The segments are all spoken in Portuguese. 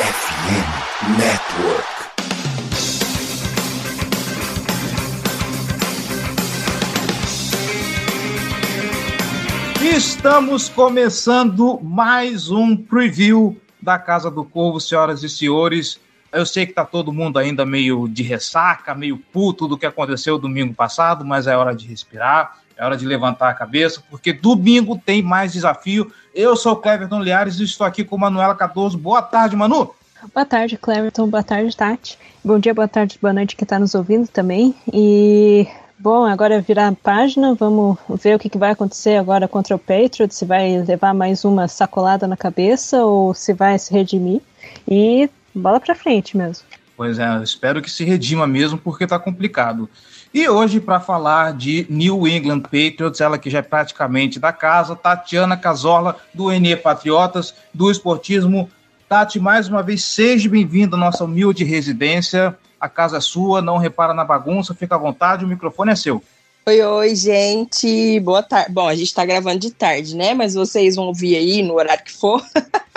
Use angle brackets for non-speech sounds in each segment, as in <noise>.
FM Network. Estamos começando mais um preview da Casa do Corvo, senhoras e senhores. Eu sei que tá todo mundo ainda meio de ressaca, meio puto do que aconteceu domingo passado, mas é hora de respirar, é hora de levantar a cabeça, porque domingo tem mais desafio. Eu sou o Cleverton Liares e estou aqui com Manuela Cardoso. Boa tarde, Manu. Boa tarde, Cleverton. Boa tarde, Tati. Bom dia, boa tarde, boa noite que está nos ouvindo também. E Bom, agora é virar a página, vamos ver o que, que, vai acontecer agora contra o Patriots, se vai levar mais uma sacolada na cabeça ou se vai se redimir. E bola para frente mesmo. Pois é, espero que se redima mesmo, porque tá complicado. E hoje, para falar de New England Patriots, ela que já é praticamente da casa, Tatiana Casola, do NE Patriotas, do Esportismo. Tati, mais uma vez, seja bem-vinda à nossa humilde residência a casa é sua, não repara na bagunça, fica à vontade, o microfone é seu. Oi, oi, gente. Boa tarde. Bom, a gente tá gravando de tarde, né? Mas vocês vão ouvir aí no horário que for. <laughs>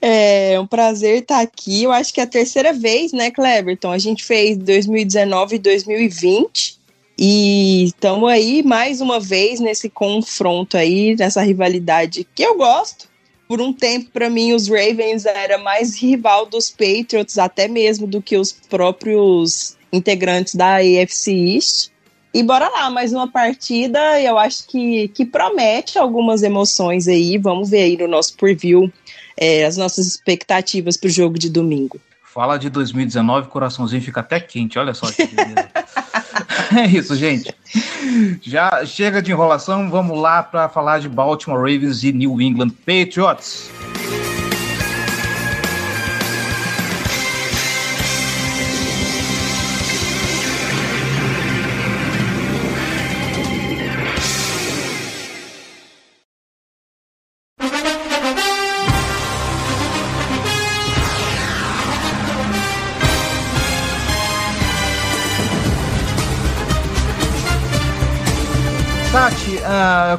é um prazer estar aqui. Eu acho que é a terceira vez, né, Cleberton? A gente fez 2019 e 2020. E estamos aí mais uma vez nesse confronto aí, nessa rivalidade que eu gosto por um tempo, para mim, os Ravens era mais rival dos Patriots, até mesmo do que os próprios integrantes da AFC East. E bora lá, mais uma partida, eu acho que, que promete algumas emoções aí. Vamos ver aí no nosso preview é, as nossas expectativas para o jogo de domingo. Fala de 2019, coraçãozinho fica até quente, olha só que beleza. <laughs> é isso, gente. Já chega de enrolação, vamos lá para falar de Baltimore Ravens e New England Patriots.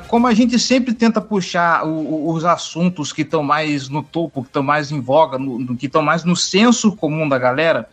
Como a gente sempre tenta puxar o, o, os assuntos que estão mais no topo, que estão mais em voga, no, no, que estão mais no senso comum da galera,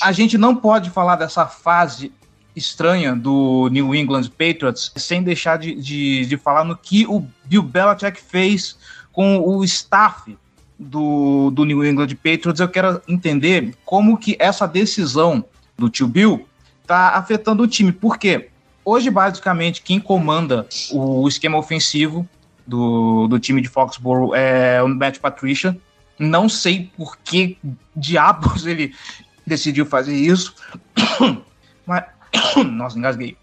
a gente não pode falar dessa fase estranha do New England Patriots sem deixar de, de, de falar no que o Bill Belichick fez com o staff do, do New England Patriots. Eu quero entender como que essa decisão do tio Bill está afetando o time. Por quê? Hoje, basicamente, quem comanda o esquema ofensivo do, do time de Foxborough é o Matt Patricia. Não sei por que diabos ele decidiu fazer isso. <coughs> Mas. <coughs> Nossa, engasguei.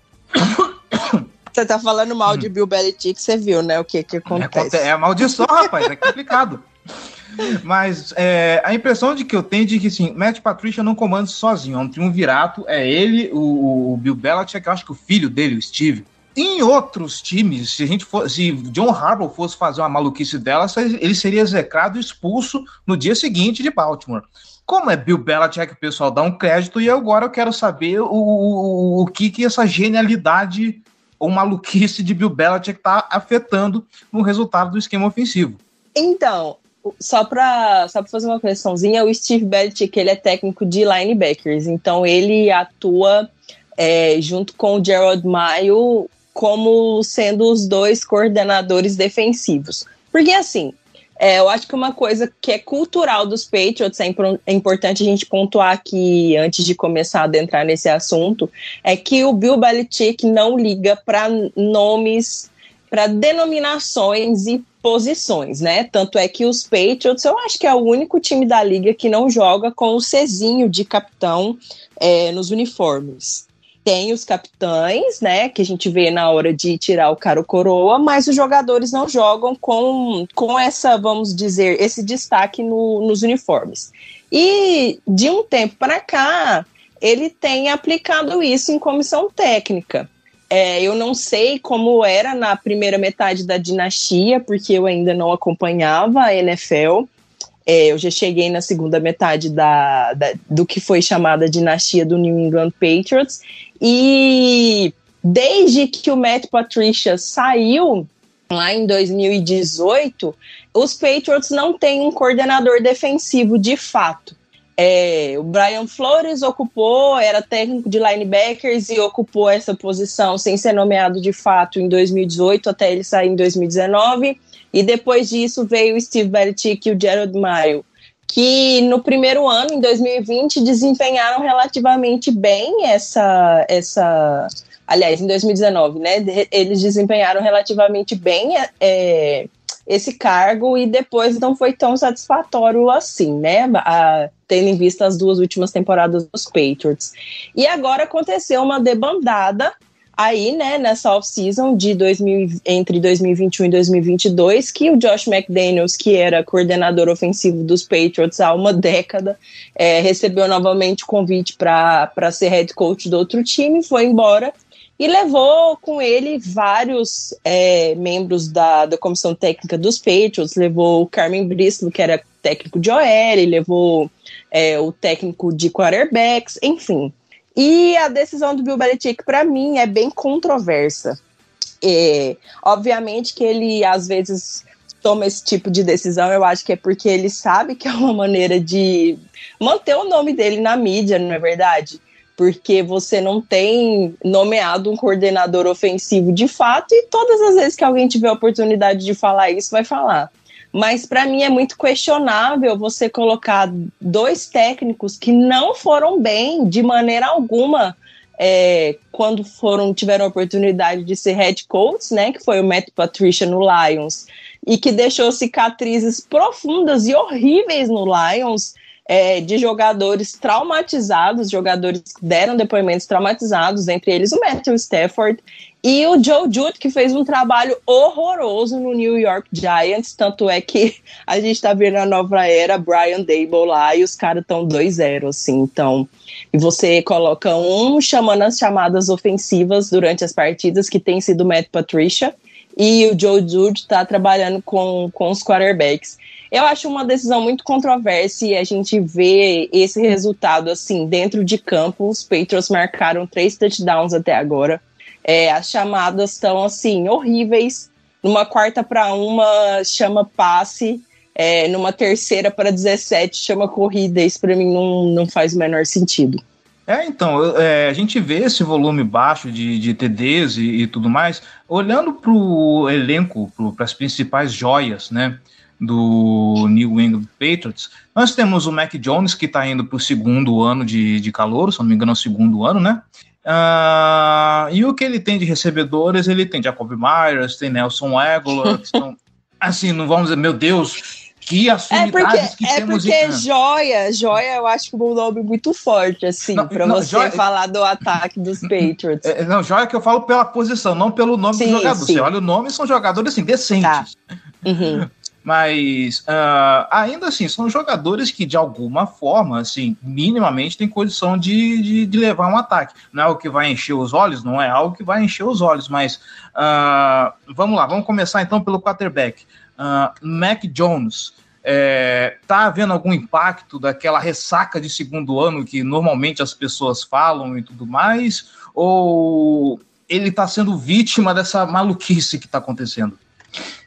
Você tá falando mal de Bill Belichick, você viu, né? O que que acontece. É, é maldição, rapaz, é complicado. <laughs> Mas é, a impressão de que eu tenho de que, assim, Matt Patricia não comanda sozinho, é um triunvirato, é ele, o, o Bill Belichick, eu acho que o filho dele, o Steve. Em outros times, se a gente se John Harbaugh fosse fazer uma maluquice dela, ele seria execrado e expulso no dia seguinte de Baltimore. Como é Bill Belichick, o pessoal dá um crédito, e agora eu quero saber o, o, o que, que essa genialidade ou maluquice de Bill Belichick está afetando no resultado do esquema ofensivo. Então, só para só fazer uma correçãozinha, o Steve Belichick ele é técnico de linebackers, então ele atua é, junto com o Gerald Mayo como sendo os dois coordenadores defensivos. Porque assim, é, eu acho que uma coisa que é cultural dos Patriots, é, é importante a gente pontuar aqui antes de começar a adentrar nesse assunto, é que o Bill Belichick não liga para nomes, para denominações e posições, né? Tanto é que os Patriots, eu acho que é o único time da liga que não joga com o Cezinho de capitão é, nos uniformes. Tem os capitães, né? Que a gente vê na hora de tirar o cara coroa, mas os jogadores não jogam com, com essa, vamos dizer, esse destaque no, nos uniformes. E de um tempo para cá, ele tem aplicado isso em comissão técnica. É, eu não sei como era na primeira metade da dinastia, porque eu ainda não acompanhava a NFL. É, eu já cheguei na segunda metade da, da, do que foi chamada dinastia do New England Patriots. E desde que o Matt Patricia saiu, lá em 2018, os Patriots não têm um coordenador defensivo de fato. É, o Brian Flores ocupou, era técnico de linebackers e ocupou essa posição sem ser nomeado de fato em 2018 até ele sair em 2019. E depois disso veio o Steve Belichick e o Gerald Mayo, que no primeiro ano, em 2020, desempenharam relativamente bem essa, essa aliás, em 2019, né? Eles desempenharam relativamente bem é, esse cargo e depois não foi tão satisfatório assim, né? A, tendo em vista as duas últimas temporadas dos Patriots. E agora aconteceu uma debandada aí, né, nessa off-season de 2000, entre 2021 e 2022, que o Josh McDaniels, que era coordenador ofensivo dos Patriots há uma década, é, recebeu novamente o convite para ser head coach do outro time, foi embora e levou com ele vários é, membros da, da comissão técnica dos Patriots, levou o Carmen Bristol, que era técnico de OL, levou é, o técnico de quarterbacks, enfim. E a decisão do Bill Belichick, para mim, é bem controversa. É, obviamente que ele, às vezes, toma esse tipo de decisão, eu acho que é porque ele sabe que é uma maneira de manter o nome dele na mídia, não é verdade? Porque você não tem nomeado um coordenador ofensivo de fato, e todas as vezes que alguém tiver a oportunidade de falar isso, vai falar. Mas para mim é muito questionável você colocar dois técnicos que não foram bem de maneira alguma é, quando foram tiveram a oportunidade de ser head coach, né, que foi o Matt Patricia no Lions, e que deixou cicatrizes profundas e horríveis no Lions é, de jogadores traumatizados, jogadores que deram depoimentos traumatizados, entre eles o Matthew Stafford e o Joe Jude, que fez um trabalho horroroso no New York Giants, tanto é que <laughs> a gente tá vendo a nova era, Brian Dable lá, e os caras estão 2-0, assim, então... E você coloca um chamando as chamadas ofensivas durante as partidas, que tem sido Matt Patricia, e o Joe Jude está trabalhando com, com os quarterbacks. Eu acho uma decisão muito controversa e a gente vê esse resultado assim dentro de campo. Os Patriots marcaram três touchdowns até agora. É, as chamadas estão assim horríveis. Numa quarta para uma chama passe, é, numa terceira para 17 chama corrida. Isso para mim não, não faz o menor sentido. É, então, é, a gente vê esse volume baixo de, de TDs e, e tudo mais, olhando para o elenco, para as principais joias, né? Do New England Patriots. Nós temos o Mac Jones, que está indo para o segundo ano de, de calor, se não me engano, é o segundo ano, né? Uh, e o que ele tem de recebedores, ele tem Jacob Myers, tem Nelson Aguilar, então, <laughs> assim, não vamos dizer, meu Deus, que assumidades é porque, que é temos porque joia, joia eu acho que é um nome muito forte, assim, para você joia, falar do ataque dos <laughs> Patriots. É, não, joia que eu falo pela posição, não pelo nome sim, do jogador. Sim. Você olha o nome, são jogadores, assim, decentes. Tá. Uhum. <laughs> Mas uh, ainda assim, são jogadores que, de alguma forma, assim, minimamente têm condição de, de, de, levar um ataque. Não é algo que vai encher os olhos, não é algo que vai encher os olhos, mas uh, vamos lá, vamos começar então pelo quarterback. Uh, Mac Jones. É, tá havendo algum impacto daquela ressaca de segundo ano que normalmente as pessoas falam e tudo mais? Ou ele está sendo vítima dessa maluquice que está acontecendo?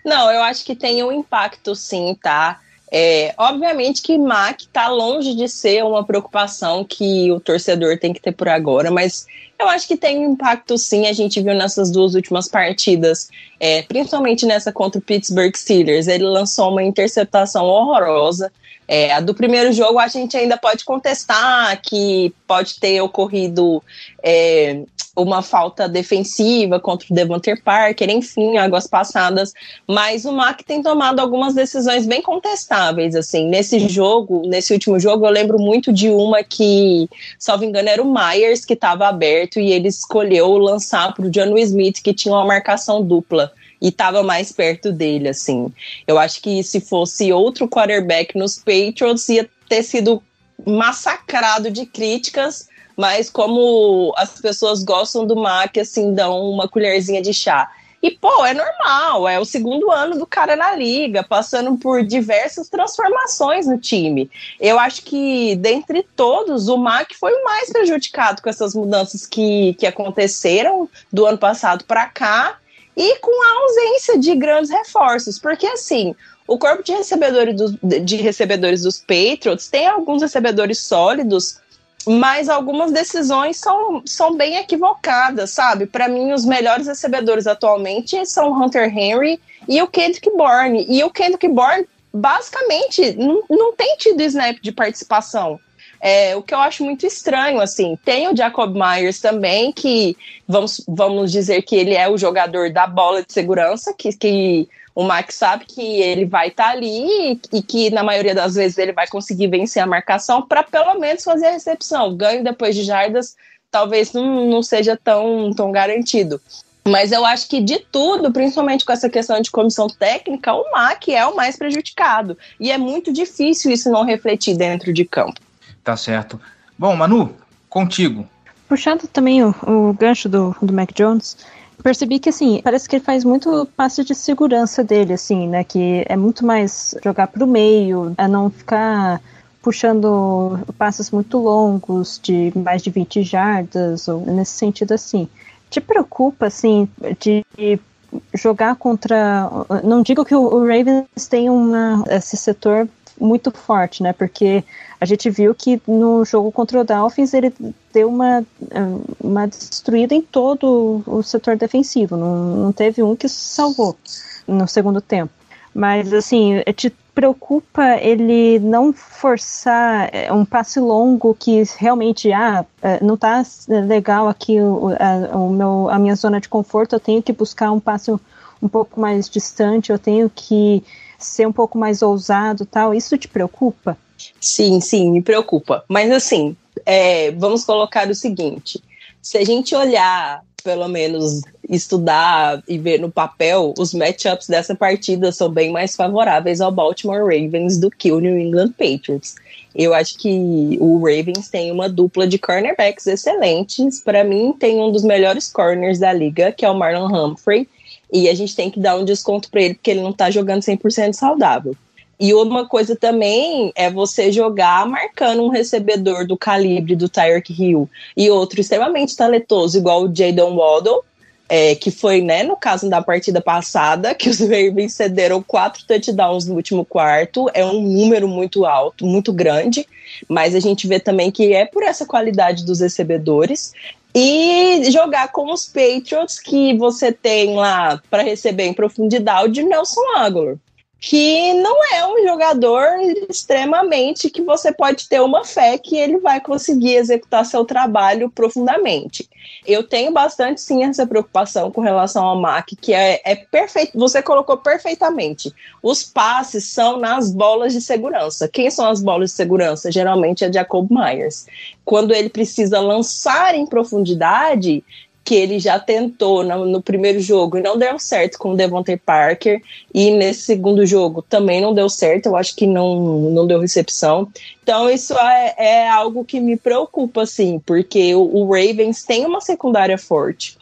Não, eu acho que tem um impacto sim, tá? É, obviamente que Mac está longe de ser uma preocupação que o torcedor tem que ter por agora, mas eu acho que tem um impacto sim. A gente viu nessas duas últimas partidas, é, principalmente nessa contra o Pittsburgh Steelers. Ele lançou uma interceptação horrorosa. É, a do primeiro jogo a gente ainda pode contestar que pode ter ocorrido é, uma falta defensiva contra o Devonter Parker, enfim, águas passadas, mas o Mac tem tomado algumas decisões bem contestáveis, assim, nesse jogo, nesse último jogo, eu lembro muito de uma que, salvo engano, era o Myers que estava aberto e ele escolheu lançar para o John Smith, que tinha uma marcação dupla e estava mais perto dele, assim. Eu acho que se fosse outro quarterback nos Patriots, ia ter sido massacrado de críticas, mas como as pessoas gostam do Mac, assim, dão uma colherzinha de chá. E, pô, é normal, é o segundo ano do cara na liga, passando por diversas transformações no time. Eu acho que, dentre todos, o Mac foi o mais prejudicado com essas mudanças que, que aconteceram do ano passado para cá e com a ausência de grandes reforços, porque assim, o corpo de recebedores, do, de recebedores dos Patriots tem alguns recebedores sólidos, mas algumas decisões são, são bem equivocadas, sabe? Para mim, os melhores recebedores atualmente são o Hunter Henry e o Kendrick Bourne. E o Kendrick Bourne, basicamente, não, não tem tido snap de participação. É, o que eu acho muito estranho, assim, tem o Jacob Myers também, que vamos, vamos dizer que ele é o jogador da bola de segurança, que, que o Max sabe que ele vai estar tá ali e, e, que na maioria das vezes ele vai conseguir vencer a marcação para pelo menos fazer a recepção. Ganho depois de jardas talvez não, não seja tão, tão garantido. Mas eu acho que de tudo, principalmente com essa questão de comissão técnica, o MAC é o mais prejudicado. E é muito difícil isso não refletir dentro de campo. Tá certo. Bom, Manu, contigo. Puxando também o, o gancho do, do Mac Jones, percebi que, assim, parece que ele faz muito passe de segurança dele, assim, né? Que é muito mais jogar para o meio, a não ficar puxando passes muito longos, de mais de 20 jardas, ou nesse sentido assim. Te preocupa, assim, de jogar contra. Não digo que o Ravens tem uma, esse setor muito forte, né? Porque a gente viu que no jogo contra o Dolphins ele deu uma, uma destruída em todo o setor defensivo. Não, não teve um que salvou no segundo tempo. Mas, assim, te preocupa ele não forçar é, um passe longo que realmente, ah, é, não tá legal aqui a, o meu, a minha zona de conforto, eu tenho que buscar um passe um pouco mais distante, eu tenho que ser um pouco mais ousado tal. Isso te preocupa? Sim, sim, me preocupa. Mas assim, é, vamos colocar o seguinte: se a gente olhar, pelo menos estudar e ver no papel, os matchups dessa partida são bem mais favoráveis ao Baltimore Ravens do que o New England Patriots. Eu acho que o Ravens tem uma dupla de cornerbacks excelentes. Para mim, tem um dos melhores corners da liga, que é o Marlon Humphrey. E a gente tem que dar um desconto para ele, porque ele não está jogando 100% saudável. E uma coisa também é você jogar marcando um recebedor do calibre do Tyreek Hill e outro extremamente talentoso, igual o Jadon Waddle, é, que foi, né, no caso da partida passada, que os <laughs> Ravens cederam quatro touchdowns no último quarto, é um número muito alto, muito grande, mas a gente vê também que é por essa qualidade dos recebedores. E jogar com os Patriots, que você tem lá para receber em profundidade, Nelson Aguilar que não é um jogador extremamente que você pode ter uma fé que ele vai conseguir executar seu trabalho profundamente. Eu tenho bastante sim essa preocupação com relação ao Mac, que é, é perfeito. Você colocou perfeitamente. Os passes são nas bolas de segurança. Quem são as bolas de segurança? Geralmente é Jacob Myers. Quando ele precisa lançar em profundidade, que ele já tentou no, no, primeiro jogo e não deu certo com o Devontae Parker, e nesse segundo jogo também não deu certo, eu acho que não, não deu recepção. Então, isso é, é algo que me preocupa, assim, porque o, o Ravens tem uma secundária forte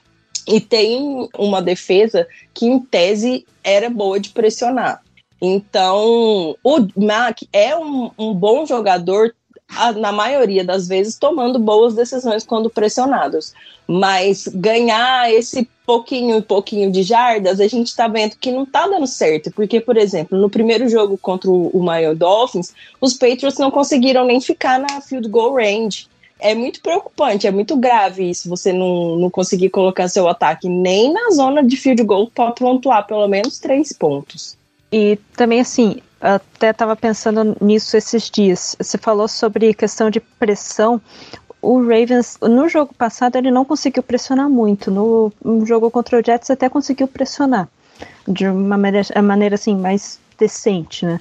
e tem uma defesa que, em tese, era boa de pressionar. Então, o Mac é um, um bom jogador na maioria das vezes, tomando boas decisões quando pressionados. Mas ganhar esse pouquinho e pouquinho de jardas, a gente está vendo que não está dando certo. Porque, por exemplo, no primeiro jogo contra o Miami Dolphins, os Patriots não conseguiram nem ficar na field goal range. É muito preocupante, é muito grave isso, você não, não conseguir colocar seu ataque nem na zona de field goal para pontuar pelo menos três pontos. E também, assim, até estava pensando nisso esses dias. Você falou sobre questão de pressão. O Ravens, no jogo passado, ele não conseguiu pressionar muito. No, no jogo contra o Jets, até conseguiu pressionar de uma maneira, maneira assim, mais decente, né?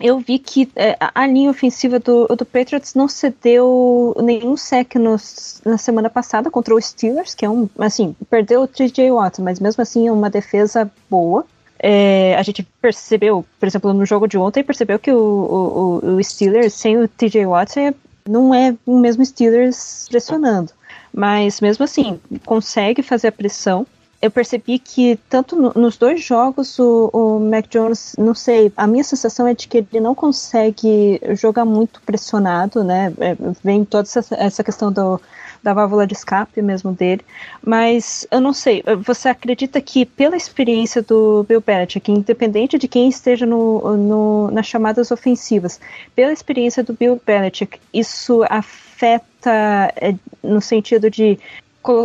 Eu vi que é, a linha ofensiva do, do Patriots não cedeu nenhum sec nos, na semana passada contra o Steelers, que é um, assim, perdeu o TJ Watt, mas mesmo assim é uma defesa boa é, a gente percebeu, por exemplo, no jogo de ontem, percebeu que o, o, o Steelers sem o TJ Watt é, não é o mesmo Steelers pressionando. Mas mesmo assim, consegue fazer a pressão. Eu percebi que tanto no, nos dois jogos o, o Mac Jones, não sei, a minha sensação é de que ele não consegue jogar muito pressionado, né? É, vem toda essa, essa questão do, da válvula de escape mesmo dele. Mas eu não sei, você acredita que pela experiência do Bill Belichick, independente de quem esteja no, no, nas chamadas ofensivas, pela experiência do Bill Belichick, isso afeta é, no sentido de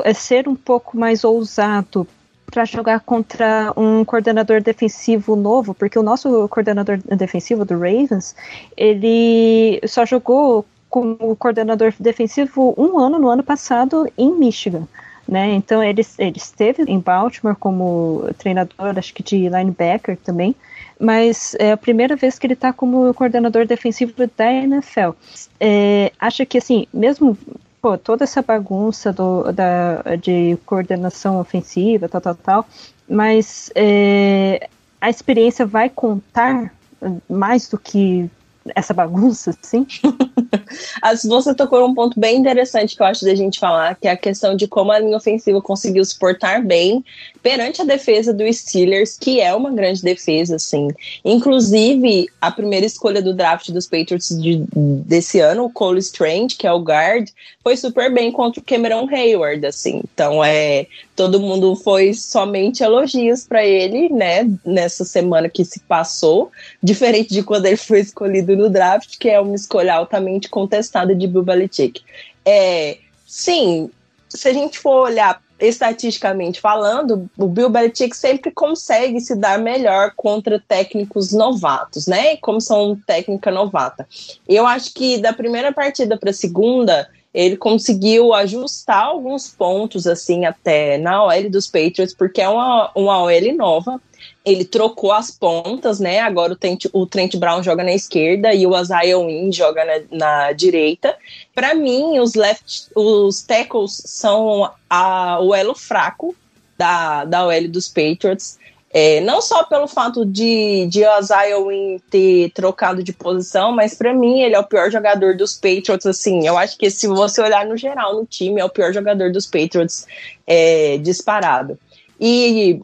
é, ser um pouco mais ousado para jogar contra um coordenador defensivo novo, porque o nosso coordenador defensivo do Ravens, ele só jogou como coordenador defensivo um ano no ano passado em Michigan. Né? Então ele, ele esteve em Baltimore como treinador, acho que de linebacker também, mas é a primeira vez que ele está como coordenador defensivo da NFL. É, acho que assim, mesmo pô, toda essa bagunça do, da, de coordenação ofensiva, tal, tal, tal, mas é, a experiência vai contar mais do que essa bagunça, assim? <laughs> Você tocou um ponto bem interessante que eu acho da gente falar, que é a questão de como a linha ofensiva conseguiu suportar bem perante a defesa do Steelers, que é uma grande defesa, assim. Inclusive, a primeira escolha do draft dos Patriots de, desse ano, o Cole Strange, que é o guard, foi super bem contra o Cameron Hayward, assim. Então, é, todo mundo foi somente elogios para ele, né, nessa semana que se passou, diferente de quando ele foi escolhido no draft, que é uma escolha altamente contestada de Bill Belichick. É, sim, se a gente for olhar estatisticamente falando, o Bill Belichick sempre consegue se dar melhor contra técnicos novatos, né? Como são técnica novata. Eu acho que da primeira partida para a segunda, ele conseguiu ajustar alguns pontos, assim, até na OL dos Patriots, porque é uma, uma OL nova. Ele trocou as pontas, né? Agora o Trent, o Trent Brown joga na esquerda e o Isaiah Wynn joga na, na direita. Para mim, os left, os tackles são a, o elo fraco da, da OL dos Patriots. É, não só pelo fato de, de Isaiah Wynn ter trocado de posição, mas para mim ele é o pior jogador dos Patriots. Assim, eu acho que se você olhar no geral no time, é o pior jogador dos Patriots é, disparado. E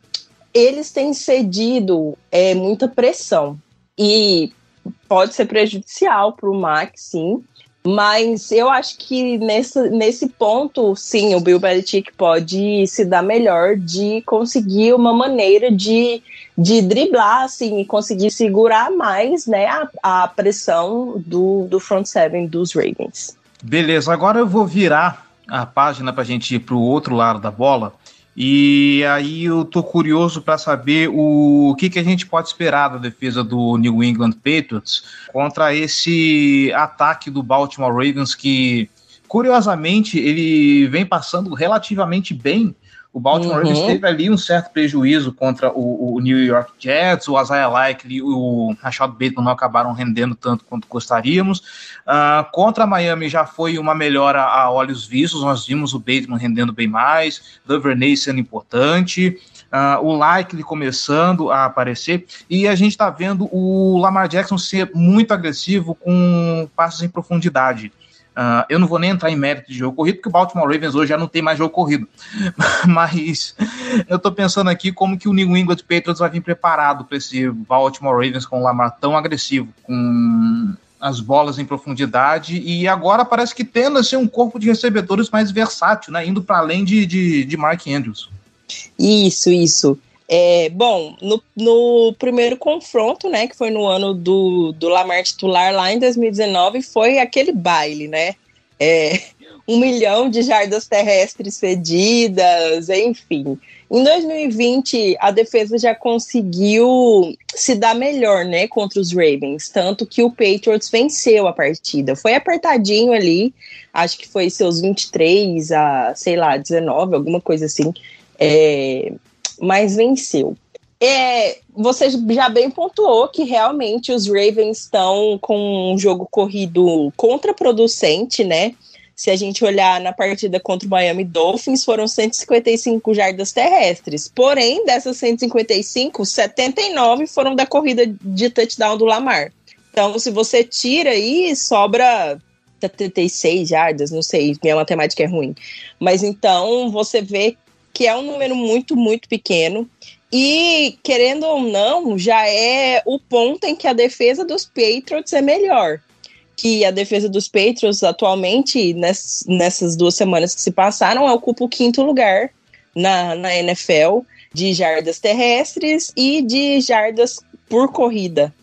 eles têm cedido é, muita pressão e pode ser prejudicial para o Max, sim. Mas eu acho que nesse, nesse ponto, sim, o Bill Belichick pode se dar melhor de conseguir uma maneira de, de driblar, assim, e conseguir segurar mais, né, a, a pressão do, do front seven dos Ravens. Beleza, agora eu vou virar a página para a gente ir para o outro lado da bola e aí eu tô curioso para saber o, que, que a gente pode esperar da defesa do New England Patriots contra esse ataque do Baltimore Ravens que, curiosamente, ele vem passando relativamente bem o Baltimore uhum. Teve ali um certo prejuízo contra o, o New York Jets, o Isaiah Likely e o Rashad Bateman não acabaram rendendo tanto quanto gostaríamos. Uh, contra Miami já foi uma melhora a olhos vistos, nós vimos o Bateman rendendo bem mais, Duvernay sendo importante, uh, o Likely começando a aparecer, e a gente está vendo o Lamar Jackson ser muito agressivo com passos em profundidade. Uh, eu não vou nem entrar em mérito de jogo corrido, porque o Baltimore Ravens hoje já não tem mais jogo corrido. <laughs> Mas eu estou pensando aqui como que o New England Patriots vai vir preparado para esse Baltimore Ravens com o Lamar tão agressivo, com as bolas em profundidade, e agora parece que tendo assim, um corpo de recebedores mais versátil, né? Indo para além de, de, de Mark Andrews. Isso, isso. É, bom, no, no, primeiro confronto, né, que foi no ano do, do Lamar titular lá em 2019, foi aquele baile, né? É, <laughs> um milhão de jardas terrestres cedidas, enfim. Em 2020, a defesa já conseguiu se dar melhor, né, contra os Ravens, tanto que o Patriots venceu a partida. Foi apertadinho ali, acho que foi seus 23 a, sei lá, 19, alguma coisa assim. É, mas venceu. É, você já bem pontuou que realmente os Ravens estão com um jogo corrido contraproducente, né? Se a gente olhar na partida contra o Miami Dolphins, foram 155 jardas terrestres. Porém, dessas 155, 79 foram da corrida de touchdown do Lamar. Então, se você tira aí, sobra 76 jardas, não sei, minha matemática é ruim. Mas então você vê que é um número muito, muito pequeno. E, querendo ou não, já é o ponto em que a defesa dos Patriots é melhor. que a defesa dos Patriots atualmente, nessas duas semanas que se passaram, ocupa o quinto lugar na, na NFL de jardas terrestres e de jardas por corrida.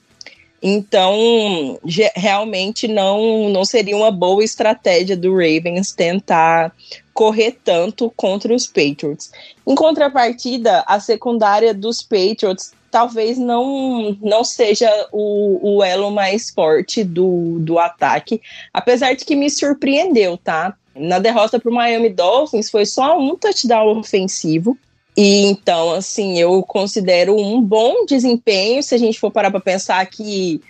Então, realmente não, não seria uma boa estratégia do Ravens tentar correr tanto contra os Patriots. Em contrapartida, a secundária dos Patriots talvez não, não seja o, o elo mais forte do, do ataque, apesar de que me surpreendeu, tá? Na derrota para o Miami Dolphins foi só um touchdown ofensivo. E então, assim, eu considero um bom desempenho se a gente for parar para pensar que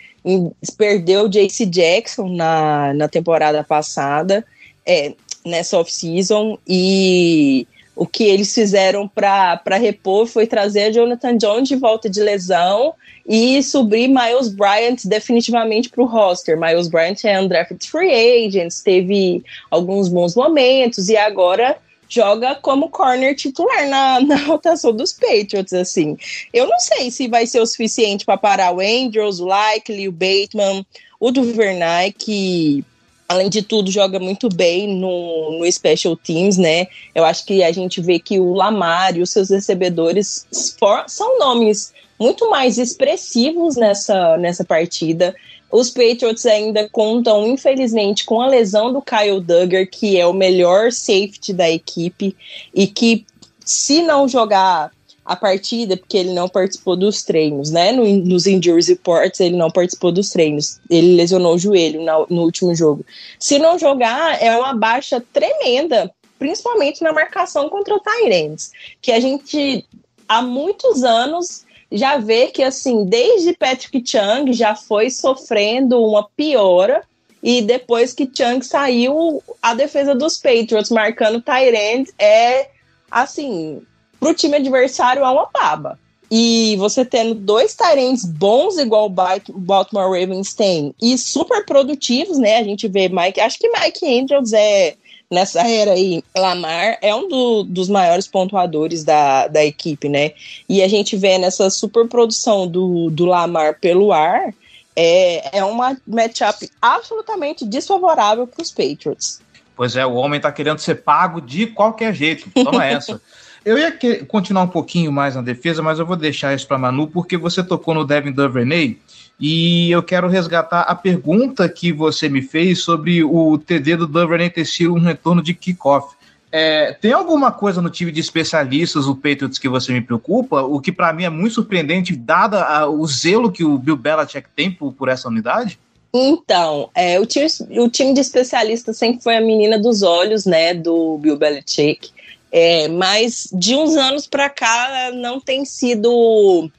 perdeu o JC Jackson na, na temporada passada, é, nessa off-season, e o que eles fizeram para repor foi trazer Jonathan Jones de volta de lesão e subir Miles Bryant definitivamente para o roster. Miles Bryant é undrafted free agent, teve alguns bons momentos e agora joga como corner titular na, <laughs> na rotação dos Patriots, assim. Eu não sei se vai ser o suficiente para parar o Andrews, o Likely, o Bateman, o Duvernay, que além de tudo, joga muito bem no, no Special Teams, né? Eu acho que a gente vê que o Lamar e os seus recebedores for, são nomes muito mais expressivos nessa, nessa partida. Os Patriots ainda contam, infelizmente, com a lesão do Kyle Duggar, que é o melhor safety da equipe, e que, se não jogar a partida, porque ele não participou dos treinos, né? No, nos injuries reports, ele não participou dos treinos. Ele lesionou o joelho no, no último jogo. Se não jogar, é uma baixa tremenda, principalmente na marcação contra o Tyrants, que a gente há muitos anos já vê que, assim, desde Patrick Chung já foi sofrendo uma piora. E depois que Chung saiu, a defesa dos Patriots marcando Tyrant é, assim, pro time adversário é uma baba. E você tendo dois Tyrants bons, igual o Baltimore Ravens tem, e super produtivos, né? A gente vê Mike. Acho que Mike Andrews é nessa era aí, Lamar é um do, dos maiores pontuadores da, da equipe, né? E a gente vê nessa superprodução do, do Lamar pelo ar, é, é uma matchup absolutamente desfavorável para os Patriots. Pois é, o homem tá querendo ser pago de qualquer jeito. Toma essa. <laughs> Eu ia continuar um pouquinho mais na defesa, mas eu vou deixar isso para Manu, porque você tocou no Devin Duvernay e eu quero resgatar a pergunta que você me fez sobre o TD do Duvernay ter sido um retorno de kickoff. É, tem alguma coisa no time de especialistas, o Patriots, que você me preocupa? O que para mim é muito surpreendente, dada a, o zelo que o Bill Belichick tem por, por essa unidade? Então, é, o, time, o time de especialistas sempre foi a menina dos olhos, né, do Bill Belichick. É, mas de uns anos para cá não tem sido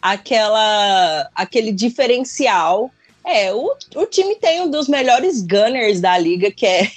aquela aquele diferencial. É, o, o time tem um dos melhores gunners da liga, que é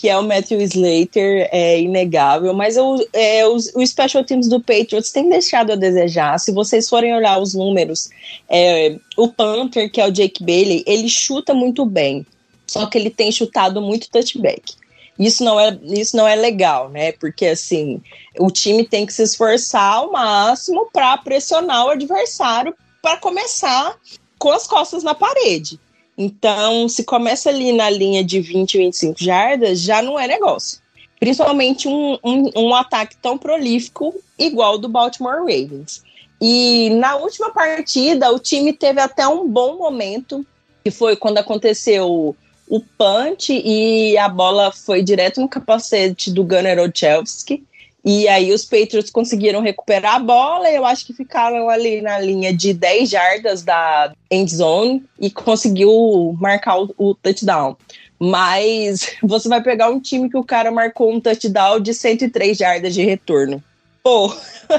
que é o Matthew Slater, é inegável, mas o, é, os, os special teams do Patriots têm deixado a desejar. Se vocês forem olhar os números, é, o Panther, que é o Jake Bailey, ele chuta muito bem, só que ele tem chutado muito touchback. Isso não é, isso não é legal, né? Porque assim, o time tem que se esforçar ao máximo para pressionar o adversário para começar com as costas na parede. Então, se começa ali na linha de 20, 25 jardas, já não é negócio. Principalmente um, um, um ataque tão prolífico igual o do Baltimore Ravens. E na última partida, o time teve até um bom momento, que foi quando aconteceu o punch e a bola foi direto no capacete do Gunnar Olszewski. E aí os Patriots conseguiram recuperar a bola, eu acho que ficaram ali na linha de 10 jardas da end zone e conseguiu marcar o, o touchdown. Mas <laughs> você vai pegar um time que o cara marcou um touchdown de 103 jardas de retorno. Pô,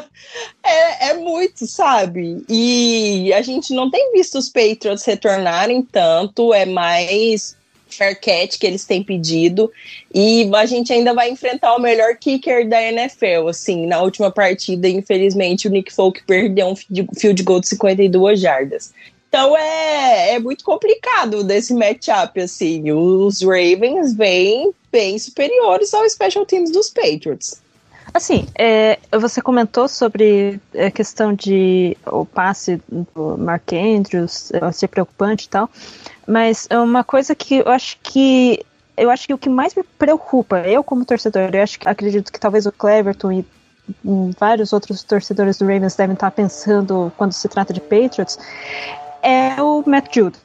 <laughs> é, é, muito, sabe? E a gente não tem visto os Patriots retornarem tanto, é mais Faircat que eles têm pedido. E a gente ainda vai enfrentar o melhor kicker da NFL. Assim, na última partida, infelizmente, o Nick Folk perdeu um field goal de 52 jardas. Então é, é muito complicado desse matchup, assim. Os Ravens vêm bem superiores ao special teams dos Patriots. Assim, é, você comentou sobre a questão de o passe do Mark Andrews ser preocupante e tal, mas é uma coisa que eu acho que eu acho que o que mais me preocupa, eu como torcedor, eu acho que acredito que talvez o Cleverton e vários outros torcedores do Ravens devem estar pensando quando se trata de Patriots, é o Matt Jude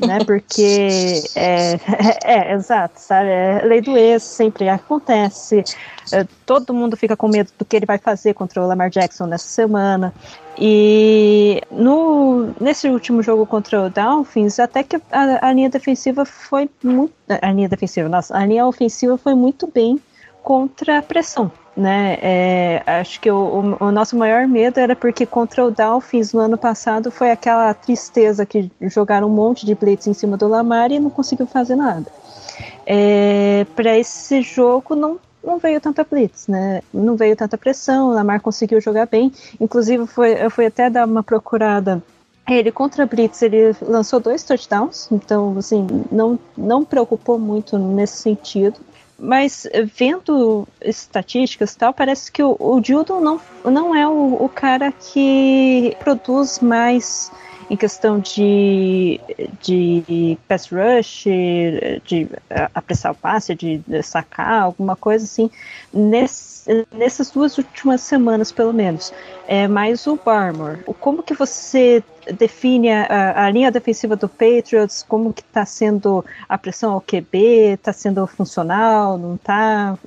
né? Porque é, é, <laughs> é, exato, sabe? É lei do ex, sempre acontece. É, todo mundo fica com medo do que ele vai fazer contra o Lamar Jackson nessa semana. E no, nesse último jogo contra o Dolphins, até que a, a linha defensiva foi muito. A linha defensiva, nossa, a linha ofensiva foi muito bem contra a pressão né? É, acho que o, o, nosso maior medo era porque contra o Dolphins no ano passado foi aquela tristeza que jogaram um monte de blitz em cima do Lamar e não conseguiu fazer nada. É, Para esse jogo não não veio tanta blitz, né? Não veio tanta pressão, o Lamar conseguiu jogar bem. Inclusive, foi, eu fui até dar uma procurada. Ele contra Blitz, ele lançou dois touchdowns, então, assim, não, não preocupou muito nesse sentido. Mas eh, vendo estatísticas tal, parece que o, o não, não é o, o cara que produz mais em questão de, de pass rush, de apressar o passe, de, de sacar, alguma coisa assim, nesse, nessas duas últimas semanas, pelo menos. É mais o Barmore. Como que você define a, a, linha defensiva do Patriots, como que está sendo a pressão ao QB, está sendo funcional, não está?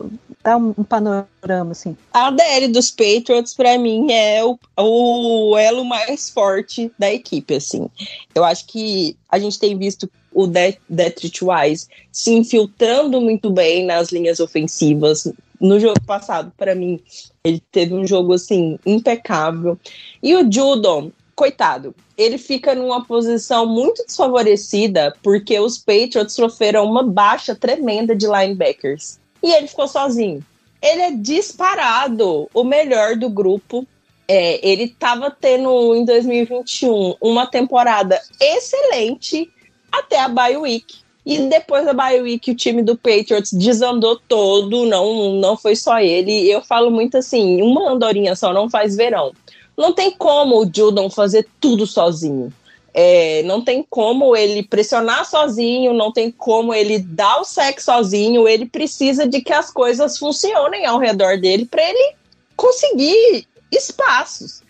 Dá um, um, panorama, assim. A DL dos Patriots, para mim, é o, o elo mais forte da equipe, assim. Eu acho que a gente tem visto o Detrick Wise se infiltrando muito bem nas linhas ofensivas. No jogo passado, para mim, ele teve um jogo assim impecável. E o Judon, coitado, ele fica numa posição muito desfavorecida porque os Patriots sofreram uma baixa tremenda de linebackers. E ele ficou sozinho. Ele é disparado o melhor do grupo. É, ele estava tendo em 2021 uma temporada excelente até a bye week. E depois da bye week, o time do Patriots desandou todo, não, não foi só ele. Eu falo muito assim: uma andorinha só não faz verão. Não tem como o Judon fazer tudo sozinho. É, não tem como ele pressionar sozinho, não tem como ele dar o sexo sozinho. Ele precisa de que as coisas funcionem ao redor dele para ele conseguir espaços.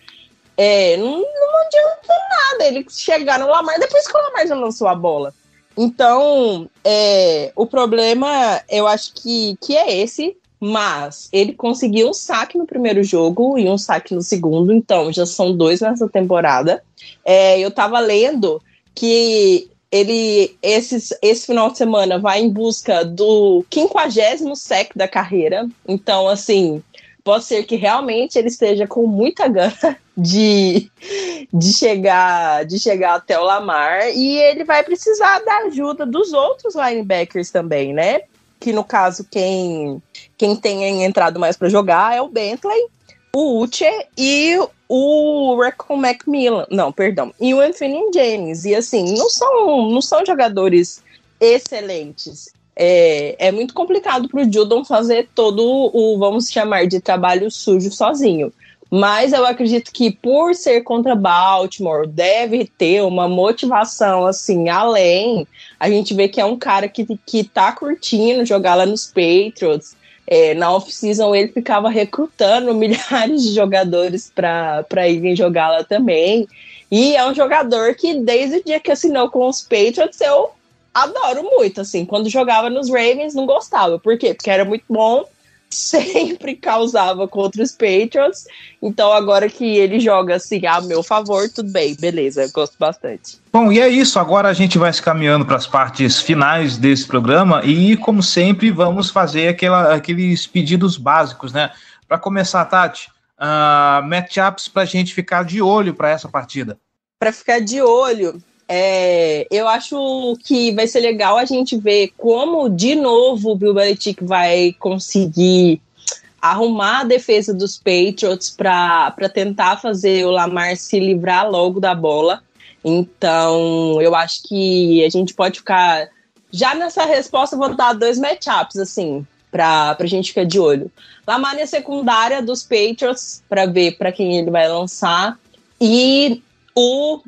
É, não, não adianta nada ele chegar no Lamar depois que o Lamar já lançou a bola. Então, é, o problema eu acho que, que é esse. Mas ele conseguiu um saque no primeiro jogo e um saque no segundo, então já são dois nessa temporada. É, eu tava lendo que ele esses, esse final de semana vai em busca do 50 sec da carreira. Então, assim, pode ser que realmente ele esteja com muita gana <laughs> de, de chegar de chegar até o Lamar e ele vai precisar da ajuda dos outros linebackers também, né? que no caso quem, quem tem entrado mais para jogar é o Bentley, o Uche e o Recon Macmillan, não, perdão, e o Anthony James. E assim, não são, não são jogadores excelentes. É, é muito complicado para o Judon fazer todo o, vamos chamar de trabalho sujo sozinho. Mas eu acredito que por ser contra Baltimore, deve ter uma motivação assim, além. A gente vê que é um cara que, que tá curtindo jogar lá nos Patriots. É, na off-season ele ficava recrutando <laughs> milhares de jogadores para irem jogar lá também. E é um jogador que, desde o dia que assinou com os Patriots, eu adoro muito. Assim, quando jogava nos Ravens, não gostava. Por quê? Porque era muito bom sempre causava contra os Patriots. Então, agora que ele joga assim a meu favor, tudo bem, beleza, gosto bastante. Bom, e é isso. Agora a gente vai se caminhando para as partes finais desse programa e, como sempre, vamos fazer aquela, aqueles pedidos básicos, né? Para começar, Tati, uh, matchups para a gente ficar de olho para essa partida. Para ficar de olho, é, eu acho que vai ser legal a gente ver como, de novo, o Bill Belichick vai conseguir arrumar a defesa dos Patriots para tentar fazer o Lamar se livrar logo da bola. Então, eu acho que a gente pode ficar. Já nessa resposta, eu vou dar dois matchups, assim. pra, pra gente ficar de olho. Lamar secundária dos Patriots, para ver para quem ele vai lançar. E o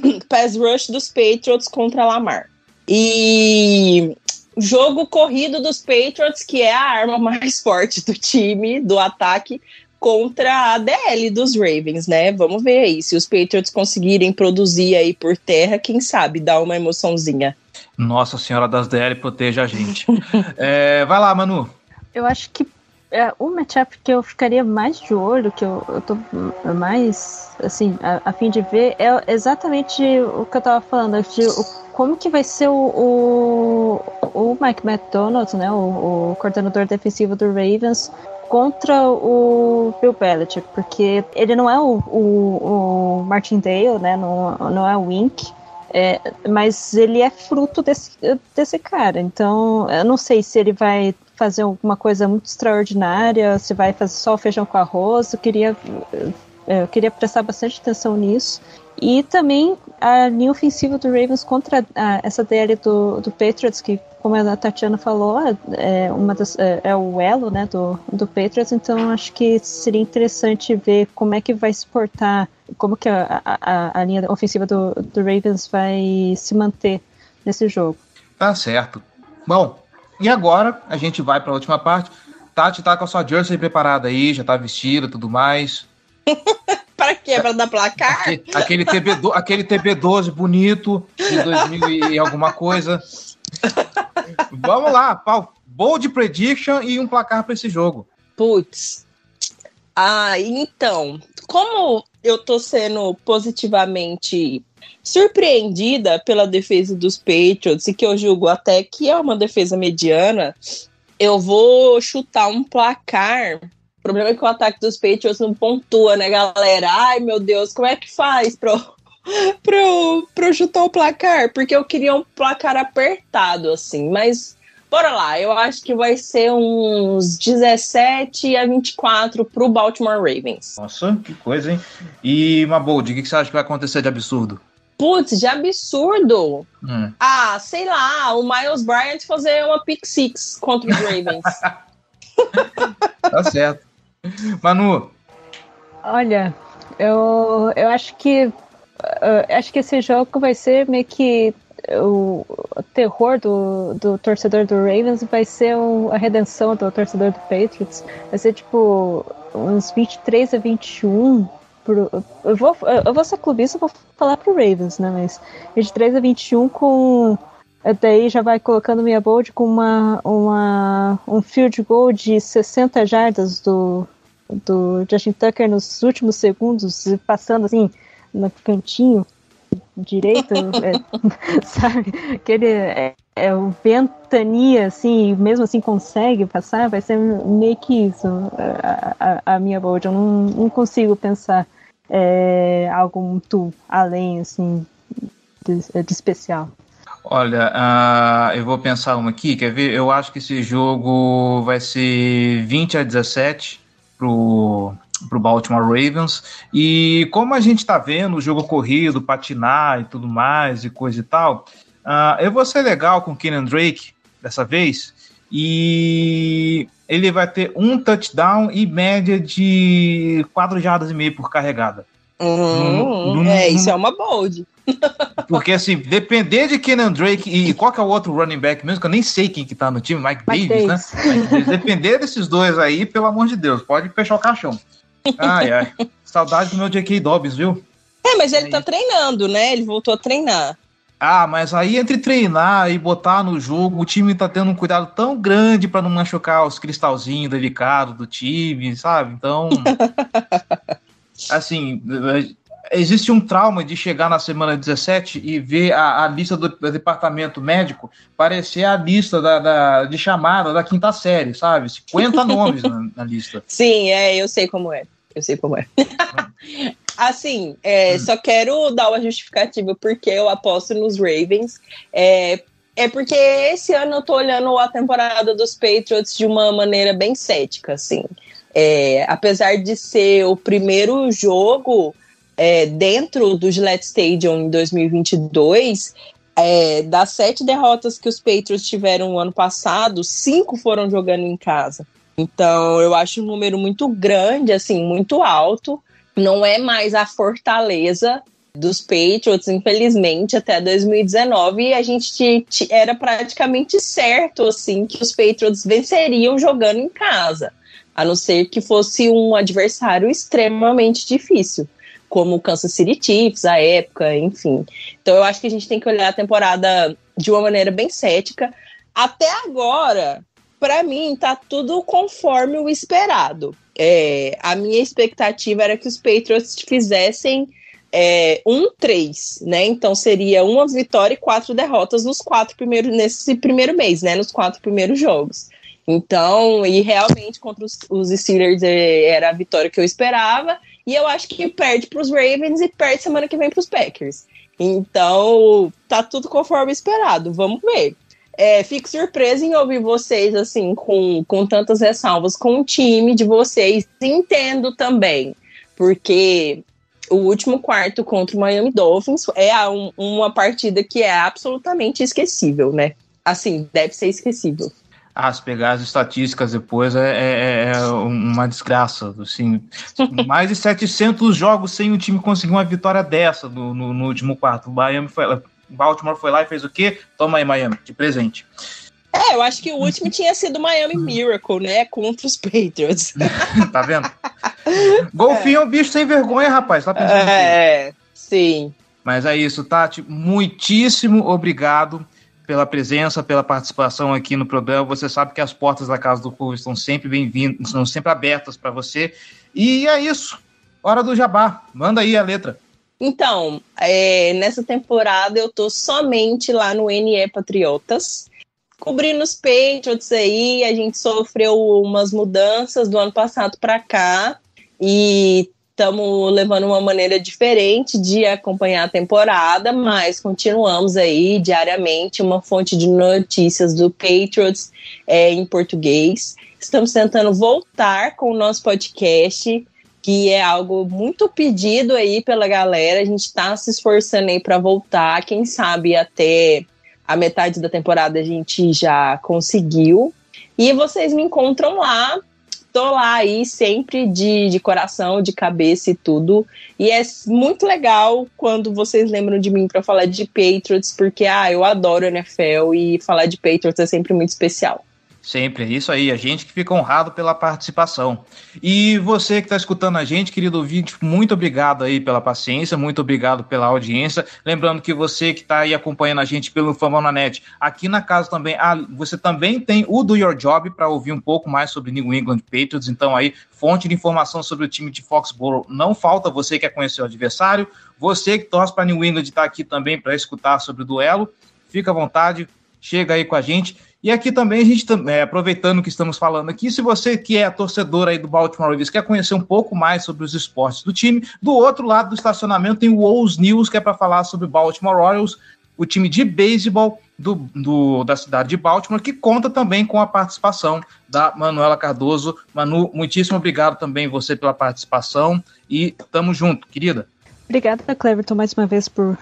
<clears throat> pass rush dos Patriots contra Lamar. E jogo corrido dos Patriots, que é a arma mais <laughs> forte do time, do ataque, contra a DL dos Ravens, né? Vamos ver aí. Se os Patriots conseguirem produzir aí por terra, quem sabe dá uma emoçãozinha. Nossa Senhora das DL proteja a gente. <laughs> é, vai lá, Manu. Eu acho que é, o matchup que eu ficaria mais de olho, que eu, eu tô mais, assim, a, a fim de ver, é exatamente o que eu tava falando, de o, como que vai ser o, o, o Mike McDonald, né, o, o coordenador defensivo do Ravens, contra o Bill Belichick, porque ele não é o, o, o Martindale, né, não, não é o Wink, é, mas ele é fruto desse, desse cara. Então, eu não sei se ele vai fazer alguma coisa muito extraordinária, se vai fazer só o feijão com arroz. Eu queria, é, eu queria prestar bastante atenção nisso. E também a linha ofensiva do Ravens contra a, essa DL do, do Patriots, que, como a Tatiana falou, é, uma das, é, é, o elo né, do, do Patriots, então acho que seria interessante ver como é que vai se portar, como que a, a, a linha ofensiva do, do Ravens vai se manter nesse jogo. Tá certo. Bom, e agora a gente vai para a última parte. Tati tá com a sua jersey preparada aí, já tá vestida tudo mais. <laughs> para quê? Para dar placar? Aquele, aquele, TB, aquele TB12 bonito de 2000 e alguma coisa. <laughs> Vamos lá, Paulo. Bold prediction e um placar para esse jogo. Putz. Ah, então, como eu tô sendo positivamente surpreendida pela defesa dos Patriots e que eu julgo até que é uma defesa mediana, eu vou chutar um placar. O problema é que o ataque dos Patriots não pontua, né, galera? Ai, meu Deus, como é que faz pro, pro, pro chutar o placar? Porque eu queria um placar apertado, assim, mas bora lá. Eu acho que vai ser uns 17 a 24 pro Baltimore Ravens. Nossa, que coisa, hein? E, Mabold, o que você acha que vai acontecer de absurdo? Putz, de absurdo. Hum. Ah, sei lá, o Miles Bryant fazer uma pick six contra os Ravens. <laughs> <laughs> tá certo. Manu. Olha, eu, eu acho que uh, acho que esse jogo vai ser meio que o, o terror do, do torcedor do Ravens vai ser o, a redenção do torcedor do Patriots. Vai ser tipo uns 23 a 21 pro, eu, vou, eu vou ser clubista, vou falar pro Ravens, né? Mas 23 a 21 com. Daí já vai colocando minha bold com uma, uma, um field goal de 60 jardas do, do Justin Tucker nos últimos segundos, passando assim no cantinho direito, é, <laughs> sabe? Aquele é, é o ventania, assim, mesmo assim consegue passar, vai ser meio que isso a, a, a minha bold. Eu não, não consigo pensar é, algo muito além, assim, de, de especial. Olha, uh, eu vou pensar uma aqui, quer ver? Eu acho que esse jogo vai ser 20 a 17 pro, pro Baltimore Ravens. E como a gente está vendo o jogo corrido, patinar e tudo mais, e coisa e tal, uh, eu vou ser legal com o Kenan Drake dessa vez. E ele vai ter um touchdown e média de 4 jardas e meio por carregada. Uhum, é, isso é uma bold. <laughs> Porque, assim, depender de Kenan Drake e qual que é o outro running back mesmo, que eu nem sei quem que tá no time, Mike, Mike Davis, Davis, né? Mike Davis. Depender desses dois aí, pelo amor de Deus, pode fechar o caixão. Ai, ai. Saudade do meu J.K. Dobbs, viu? É, mas ele tá treinando, né? Ele voltou a treinar. Ah, mas aí entre treinar e botar no jogo, o time tá tendo um cuidado tão grande para não machucar os cristalzinhos delicados do time, sabe? Então. <laughs> assim, existe um trauma de chegar na semana 17 e ver a, a lista do, departamento médico parecer a lista da, da, de chamada da quinta série, sabe? 50 nomes na, na, lista. <laughs> Sim, é, eu sei como é. Eu sei como é. <laughs> Assim, é, hum. só quero dar uma justificativa porque eu aposto nos Ravens. É, é porque esse ano eu tô olhando a temporada dos Patriots de uma maneira bem cética, assim. É, apesar de ser o primeiro jogo é, dentro do Gillette Stadium em 2022, É, das sete derrotas que os Patriots tiveram no ano passado, cinco foram jogando em casa. Então, eu acho um número muito grande, assim, muito alto. Não é mais a fortaleza dos Patriots, infelizmente, até 2019, a gente era praticamente certo, assim, que os Patriots venceriam jogando em casa, a não ser que fosse um adversário extremamente difícil, como o Kansas City Chiefs, a época, enfim. Então eu acho que a gente tem que olhar a temporada de uma maneira bem cética. Até agora, para mim, tá tudo conforme o esperado. É, a minha expectativa era que os Patriots fizessem é, um três, né? Então seria uma vitória e quatro derrotas nos quatro primeiros nesse primeiro mês, né? Nos quatro primeiros jogos. Então, e realmente contra os, os Steelers é, era a vitória que eu esperava. E eu acho que perde para os Ravens e perde semana que vem para os Packers. Então, tá tudo conforme esperado. Vamos ver. É, fico surpresa em ouvir vocês, assim, com, com tantas ressalvas com o time de vocês. Entendo também, porque o último quarto contra o Miami Dolphins é um, uma partida que é absolutamente esquecível, né? Assim, deve ser esquecível. Ah, se pegar as estatísticas depois é, é, é uma desgraça. Assim, <laughs> mais de 700 jogos sem o time conseguir uma vitória dessa no, no, no último quarto. O Miami foi, Baltimore foi lá e fez o quê? Toma aí, Miami, de presente. É, eu acho que o último tinha sido Miami Miracle, né? Contra os Patriots. <laughs> tá vendo? Golfinho é um bicho sem vergonha, rapaz. Tá pensando É, aqui. sim. Mas é isso, Tati. Muitíssimo obrigado pela presença, pela participação aqui no programa. Você sabe que as portas da Casa do Povo estão sempre bem-vindas, estão sempre abertas para você. E é isso. Hora do jabá. Manda aí a letra. Então, é, nessa temporada eu tô somente lá no NE Patriotas, cobrindo os Patriots aí. A gente sofreu umas mudanças do ano passado para cá e estamos levando uma maneira diferente de acompanhar a temporada, mas continuamos aí diariamente uma fonte de notícias do Patriots é, em português. Estamos tentando voltar com o nosso podcast que é algo muito pedido aí pela galera. A gente está se esforçando aí para voltar. Quem sabe até a metade da temporada a gente já conseguiu. E vocês me encontram lá. Tô lá aí sempre de, de coração, de cabeça e tudo. E é muito legal quando vocês lembram de mim para falar de Patriots, porque ah, eu adoro NFL e falar de Patriots é sempre muito especial. Sempre, isso aí, a gente que fica honrado pela participação. E você que está escutando a gente, querido ouvinte, muito obrigado aí pela paciência, muito obrigado pela audiência. Lembrando que você que está aí acompanhando a gente pelo Famão na Net, aqui na casa também, ah, você também tem o Do Your Job para ouvir um pouco mais sobre New England Patriots. Então aí, fonte de informação sobre o time de Foxborough não falta. Você que quer conhecer o adversário, você que torce para New England está aqui também para escutar sobre o duelo. Fica à vontade, chega aí com a gente. E aqui também a gente, é, aproveitando que estamos falando aqui, se você que é torcedor aí do Baltimore Ravens quer conhecer um pouco mais sobre os esportes do time, do outro lado do estacionamento tem o Wolves News, que é para falar sobre Baltimore Royals, o time de beisebol do, do, da cidade de Baltimore, que conta também com a participação da Manuela Cardoso. Manu, muitíssimo obrigado também você pela participação e tamo junto, querida. Obrigada, Cleverton, mais uma vez por,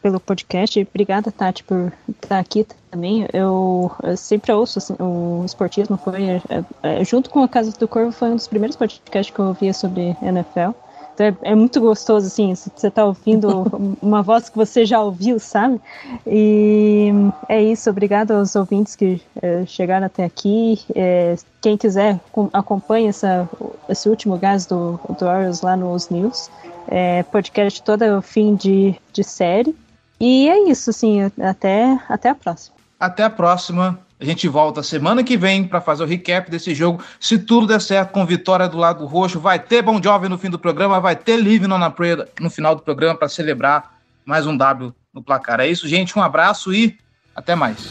pelo podcast. Obrigada, Tati, por estar aqui também. Eu, eu sempre ouço assim, o esportismo. Foi, é, é, junto com a Casa do Corvo, foi um dos primeiros podcasts que eu ouvia sobre NFL. Então é, é muito gostoso, assim, você está ouvindo <laughs> uma voz que você já ouviu, sabe? E é isso, obrigado aos ouvintes que é, chegaram até aqui. É, quem quiser, acompanhe essa, esse último gás do, do Orioles lá nos News é, podcast todo fim de, de série. E é isso, assim, até, até a próxima. Até a próxima. A gente volta semana que vem para fazer o recap desse jogo. Se tudo der certo com vitória do lado roxo, vai ter Bom Jovem no fim do programa, vai ter Live na Prayer no final do programa para celebrar mais um W no placar. É isso, gente. Um abraço e até mais.